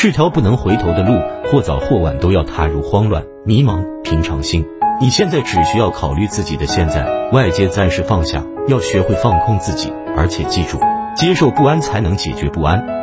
是条不能回头的路或早或晚都要踏入慌乱迷茫平常心。你现在只需要考虑自己的现在外界暂时放下要学会放空自己而且记住接受不安才能解决不安。